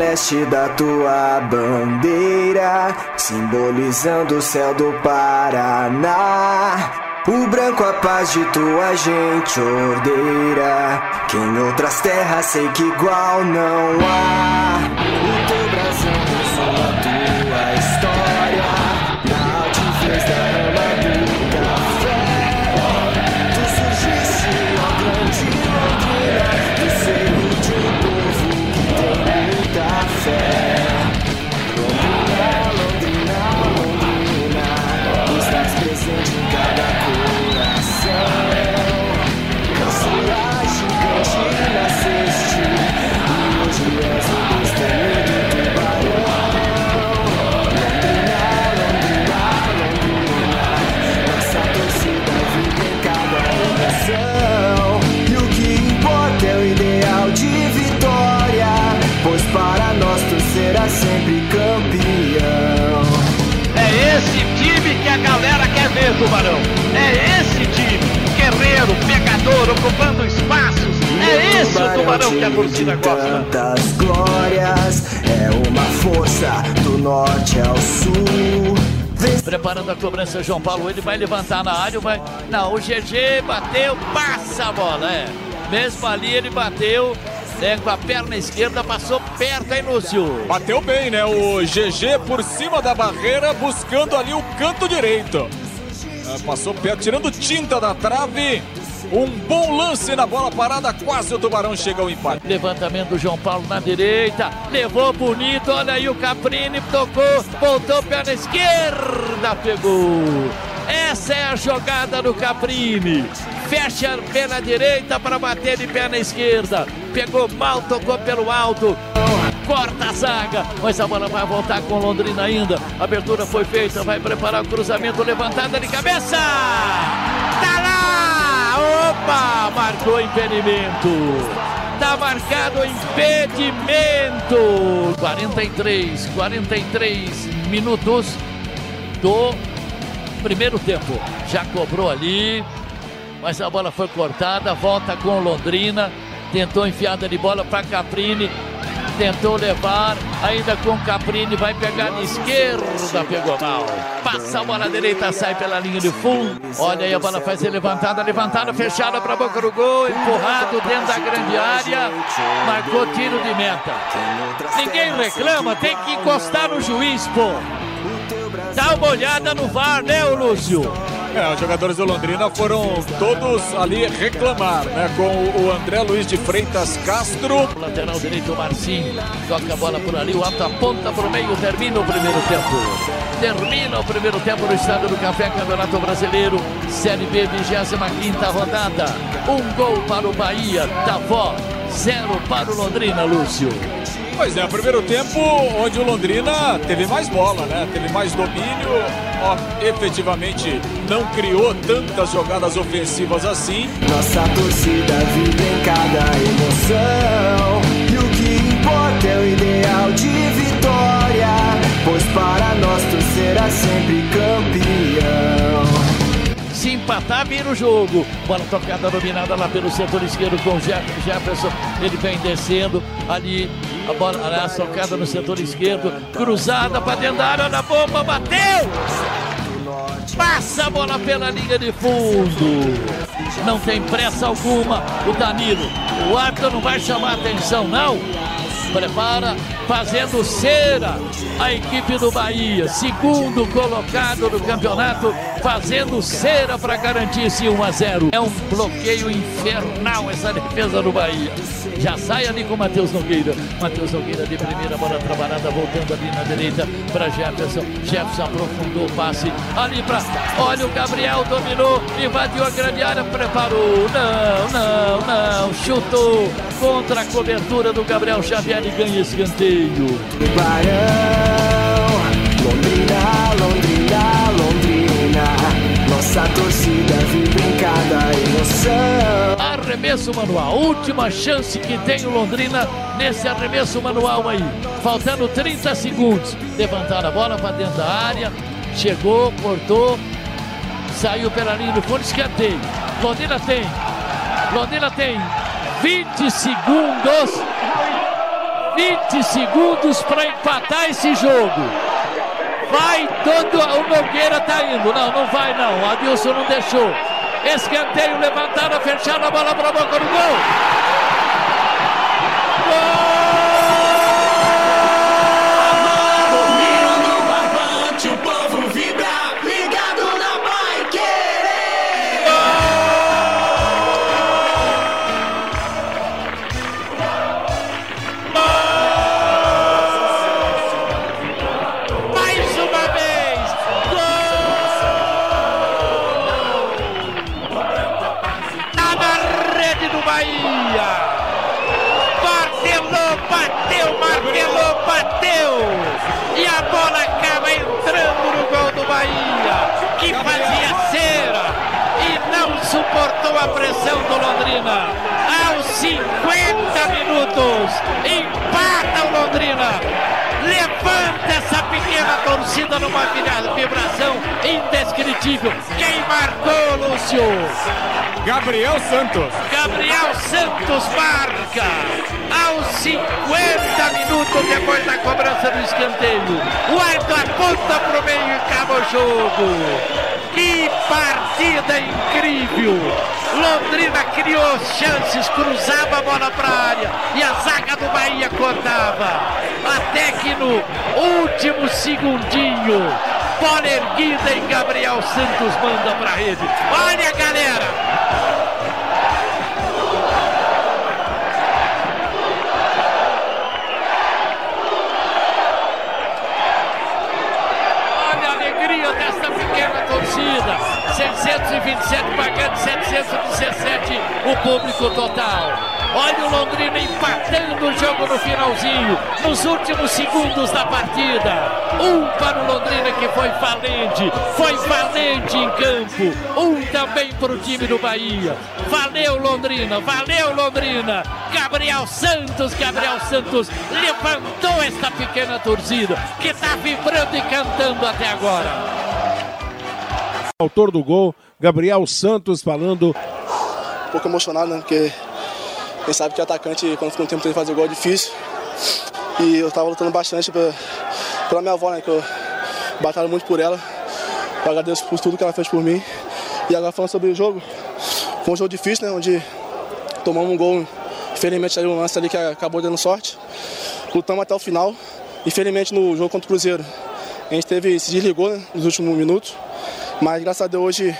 celeste da tua bandeira, simbolizando o céu do Paraná. O branco a paz de tua gente ordeira, que em outras terras sei que igual não há. Guerreiro, pegador, ocupando espaços. É esse o Tubarão que a torcida gosta. tantas glórias, é uma força do norte ao sul. Preparando a cobrança, João Paulo. Ele vai levantar na área, vai. Não, o GG bateu, passa a bola. É. Mesmo ali ele bateu. É, com a perna esquerda, passou perto, hein, Lúcio? Bateu bem, né? O GG por cima da barreira, buscando ali o canto direito. Ah, Passou perto, tirando tinta da trave. Um bom lance na bola parada, quase o Tubarão chega ao empate. Levantamento do João Paulo na direita, levou bonito, olha aí o Caprini, tocou, voltou perna esquerda, pegou. Essa é a jogada do Caprini. Fecha pela direita para bater de perna esquerda. Pegou mal, tocou pelo alto. Corta a zaga, mas a bola vai voltar com Londrina ainda. Abertura foi feita, vai preparar o cruzamento, levantada de cabeça. Tá lá! Opa! Marcou impedimento. Tá marcado impedimento. 43, 43 minutos do primeiro tempo. Já cobrou ali, mas a bola foi cortada. Volta com Londrina. Tentou enfiada de bola para Caprini. Tentou levar, ainda com Caprini, vai pegar de esquerda, pegou mal. Passa a bola direita, sai pela linha de fundo. Olha aí, a bola ser levantada, levantada, fechada para a boca do gol, empurrado dentro da grande área. Marcou tiro de meta. Ninguém reclama, tem que encostar no juiz, pô. Dá uma olhada no VAR, né, Lúcio? É, os jogadores do Londrina foram todos ali reclamar, né? Com o André Luiz de Freitas Castro. Lateral direito, Marcinho. Toca a bola por ali, o alto aponta para o meio, termina o primeiro tempo. Termina o primeiro tempo no Estádio do Café, Campeonato Brasileiro, Série B, 25 rodada. Um gol para o Bahia, Davó, zero para o Londrina, Lúcio. Pois é, primeiro tempo onde o Londrina teve mais bola, né? Teve mais domínio, ó, efetivamente não criou tantas jogadas ofensivas assim. Nossa torcida vibra em cada emoção. E o que importa é o ideal de vitória, pois para nós tu serás sempre empatar, vira o jogo. Bola tocada dominada lá pelo setor esquerdo com Jefferson. Ele vem descendo ali. A bola aliás, tocada no setor esquerdo. Cruzada para dentro da área. Olha a bomba, bateu! Passa a bola pela linha de fundo. Não tem pressa alguma. O Danilo. O árbitro não vai chamar atenção, não. Prepara, fazendo cera a equipe do Bahia. Segundo colocado do campeonato, fazendo cera para garantir esse 1 a 0. É um bloqueio infernal essa defesa do Bahia. Já sai ali com o Matheus Nogueira. Matheus Nogueira de primeira, bola trabalhada, voltando ali na direita para Jefferson. Jefferson aprofundou o passe ali para. Olha o Gabriel, dominou, invadiu a grande área, preparou. Não, não, não. Chutou contra a cobertura do Gabriel Xavier e ganha escanteio. Tubarão, Londrina, Londrina, Londrina. Nossa torcida vibra em cada emoção. Arremesso manual, última chance que tem o Londrina nesse arremesso manual aí. Faltando 30 segundos. Levantaram a bola para dentro da área. Chegou, cortou. Saiu pela linha do fundo, escanteio. Londrina tem. Londrina tem 20 segundos. 20 segundos para empatar esse jogo. Vai todo. O Nogueira tá indo. Não, não vai não. O Adilson não deixou. Escanteio levantado, fechado a bola para a boca do gol. Gol! A pressão do Londrina. Aos 50 minutos, empata o Londrina. Levanta essa pequena torcida numa vibração indescritível. Quem marcou, Lúcio? Gabriel Santos. Gabriel Santos marca. Aos 50 minutos depois da cobrança do escanteio. O Arthur aponta para o meio e acaba o jogo. Que partida incrível! Londrina criou chances, cruzava a bola para a área e a zaga do Bahia cortava. Até que no último segundinho, bola erguida e Gabriel Santos manda para a rede. Olha, galera! Partida. Um para o Londrina que foi falente, foi valente em campo. Um também para o time do Bahia. Valeu Londrina, valeu Londrina. Gabriel Santos, Gabriel Santos levantou esta pequena torcida que está vibrando e cantando até agora. Autor do gol, Gabriel Santos falando. Um pouco emocionado, né? Porque quem sabe que atacante, quando fica um tempo, tem que fazer gol é difícil. E eu estava lutando bastante pra, pela minha avó, né? Que eu batalho muito por ela. Eu agradeço por tudo que ela fez por mim. E agora falando sobre o jogo, foi um jogo difícil, né? Onde tomamos um gol, infelizmente ali um lance ali que acabou dando sorte. Lutamos até o final. Infelizmente no jogo contra o Cruzeiro, a gente teve, se desligou né, nos últimos minutos. Mas graças a Deus hoje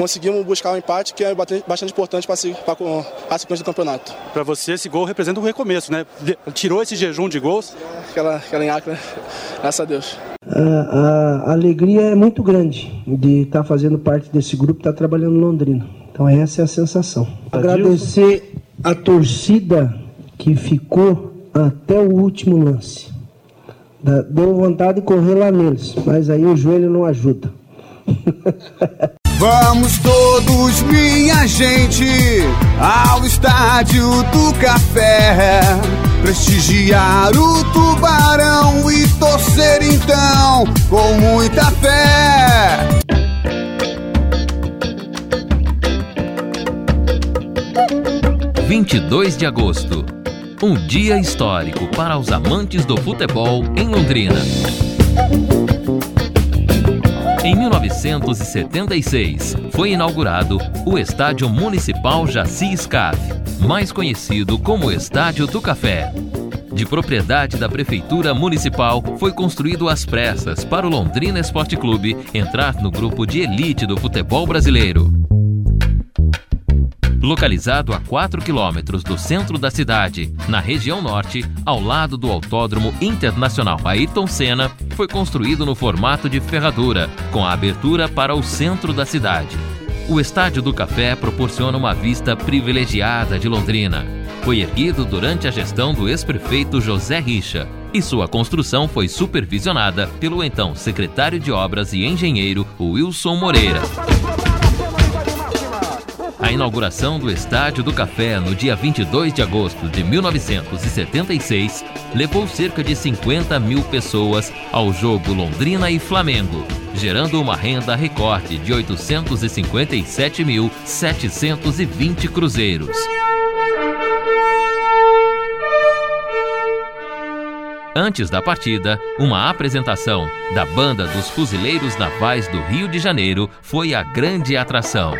conseguimos buscar um empate que é bastante importante para a sequência do campeonato. Para você, esse gol representa um recomeço, né? Tirou esse jejum de gols. Aquela, aquela enhaca, né? Graças a Deus. A, a, alegria é muito grande de estar tá fazendo parte desse grupo, estar tá trabalhando em Londrina. Então essa é a sensação. Agradecer a torcida que ficou até o último lance. Deu vontade de correr lá neles, mas aí o joelho não ajuda. Vamos todos, minha gente, ao estádio do café. Prestigiar o tubarão e torcer então com muita fé. Vinte e dois de agosto, um dia histórico para os amantes do futebol em Londrina. Em 1976, foi inaugurado o Estádio Municipal Jaci Scaf, mais conhecido como Estádio do Café. De propriedade da Prefeitura Municipal, foi construído às pressas para o Londrina Esporte Clube entrar no grupo de elite do futebol brasileiro. Localizado a 4 quilômetros do centro da cidade, na região norte, ao lado do Autódromo Internacional Ayrton Senna, foi construído no formato de ferradura, com a abertura para o centro da cidade. O Estádio do Café proporciona uma vista privilegiada de Londrina. Foi erguido durante a gestão do ex-prefeito José Richa e sua construção foi supervisionada pelo então secretário de Obras e engenheiro Wilson Moreira. A inauguração do Estádio do Café no dia 22 de agosto de 1976 levou cerca de 50 mil pessoas ao jogo Londrina e Flamengo, gerando uma renda recorde de 857.720 cruzeiros. Antes da partida, uma apresentação da Banda dos Fuzileiros Navais do Rio de Janeiro foi a grande atração.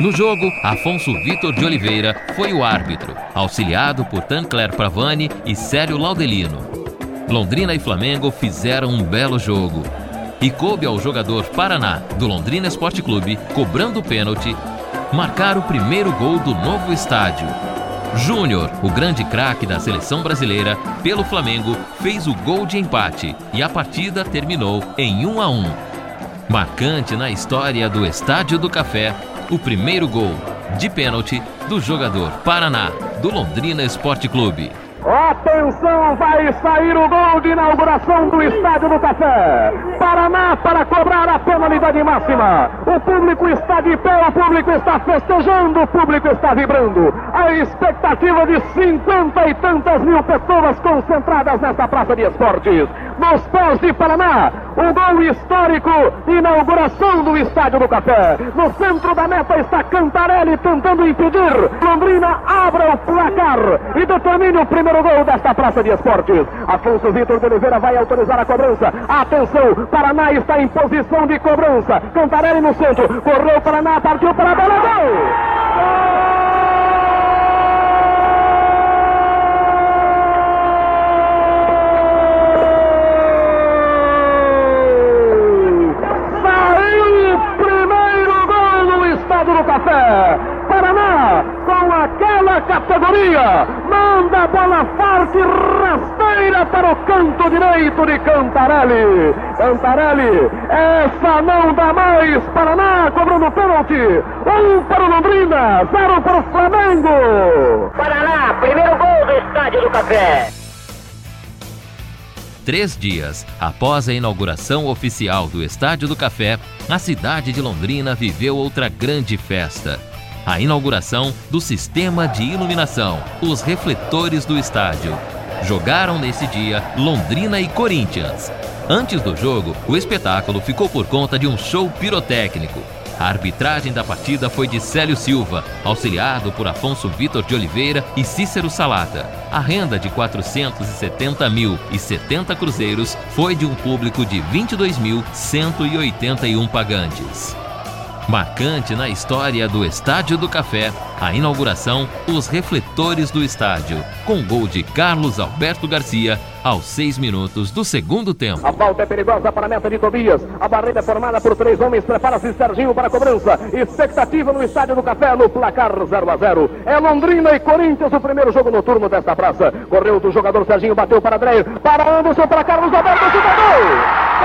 No jogo, Afonso Vitor de Oliveira foi o árbitro, auxiliado por Tancler Pravani e Célio Laudelino. Londrina e Flamengo fizeram um belo jogo. E coube ao jogador Paraná, do Londrina Esporte Clube, cobrando o pênalti, marcar o primeiro gol do novo estádio, Júnior, o grande craque da seleção brasileira, pelo Flamengo, fez o gol de empate e a partida terminou em 1 a 1. Marcante na história do Estádio do Café, o primeiro gol de pênalti do jogador Paraná, do Londrina Esporte Clube. Atenção, vai sair o gol de inauguração do Estádio do Café. Paraná para cobrar a penalidade máxima. O público está de pé, o público está festejando, o público está vibrando. A expectativa de cinquenta e tantas mil pessoas concentradas nesta praça de esportes. Nos pés de Paraná, o gol histórico, inauguração do Estádio do Café. No centro da meta está Cantarelli tentando impedir. Londrina abra o placar e determine o primeiro gol desta praça de esportes. Afonso Vitor de Oliveira vai autorizar a cobrança. Atenção, Paraná está em posição de cobrança. Cantarelli no centro, correu Paraná, partiu para a bola, gol! Saiu o primeiro gol no Estádio do Café. Paraná, com aquela manda a bola forte, rasteira para o canto direito de Cantarelli. Cantarelli, essa não dá mais. Paraná cobrando pênalti. Um para o Londrina, zero para o Flamengo. Paraná, primeiro gol do Estádio do Café. Três dias após a inauguração oficial do Estádio do Café, a cidade de Londrina viveu outra grande festa. A inauguração do sistema de iluminação, os refletores do estádio. Jogaram nesse dia Londrina e Corinthians. Antes do jogo, o espetáculo ficou por conta de um show pirotécnico. A arbitragem da partida foi de Célio Silva, auxiliado por Afonso Vitor de Oliveira e Cícero Salata. A renda de 470 mil e 70 cruzeiros foi de um público de 22.181 pagantes. Marcante na história do Estádio do Café, a inauguração, os refletores do estádio, com gol de Carlos Alberto Garcia aos seis minutos do segundo tempo. A falta é perigosa para a meta de Tobias. A barreira é formada por três homens. Prepara-se Serginho para a cobrança. Expectativa no Estádio do Café no placar 0 a 0. É Londrina e Corinthians o primeiro jogo noturno desta praça. Correu do jogador Serginho, bateu para Dreyer, para Anderson, para Carlos Alberto, cidadão!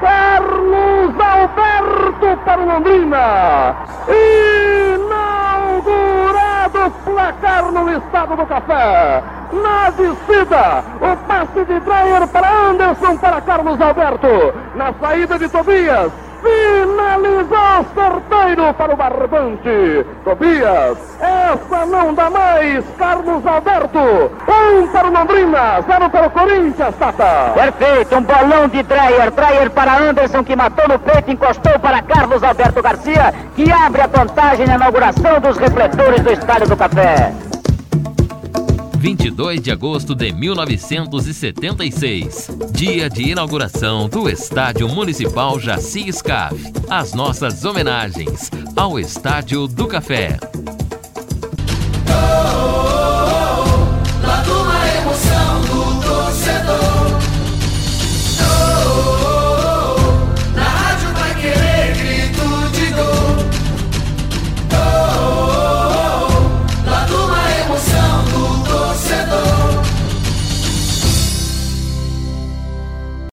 Carlos Alberto para o Londrina. Inaugurado o placar no Estado do Café. Na o passe de Dreyer para Anderson para Carlos Alberto. Na saída de Tobias, finalizou certeiro para o barbante. Tobias, essa não dá mais. Carlos Alberto, um para o Londrina, zero para o Corinthians, Tata. Perfeito, um bolão de Dreyer. Dreyer para Anderson, que matou no peito, encostou para Carlos Alberto Garcia, que abre a contagem na inauguração dos refletores do Estádio do Café. 22 de agosto de 1976, dia de inauguração do Estádio Municipal Jaci Scaf. As nossas homenagens ao Estádio do Café.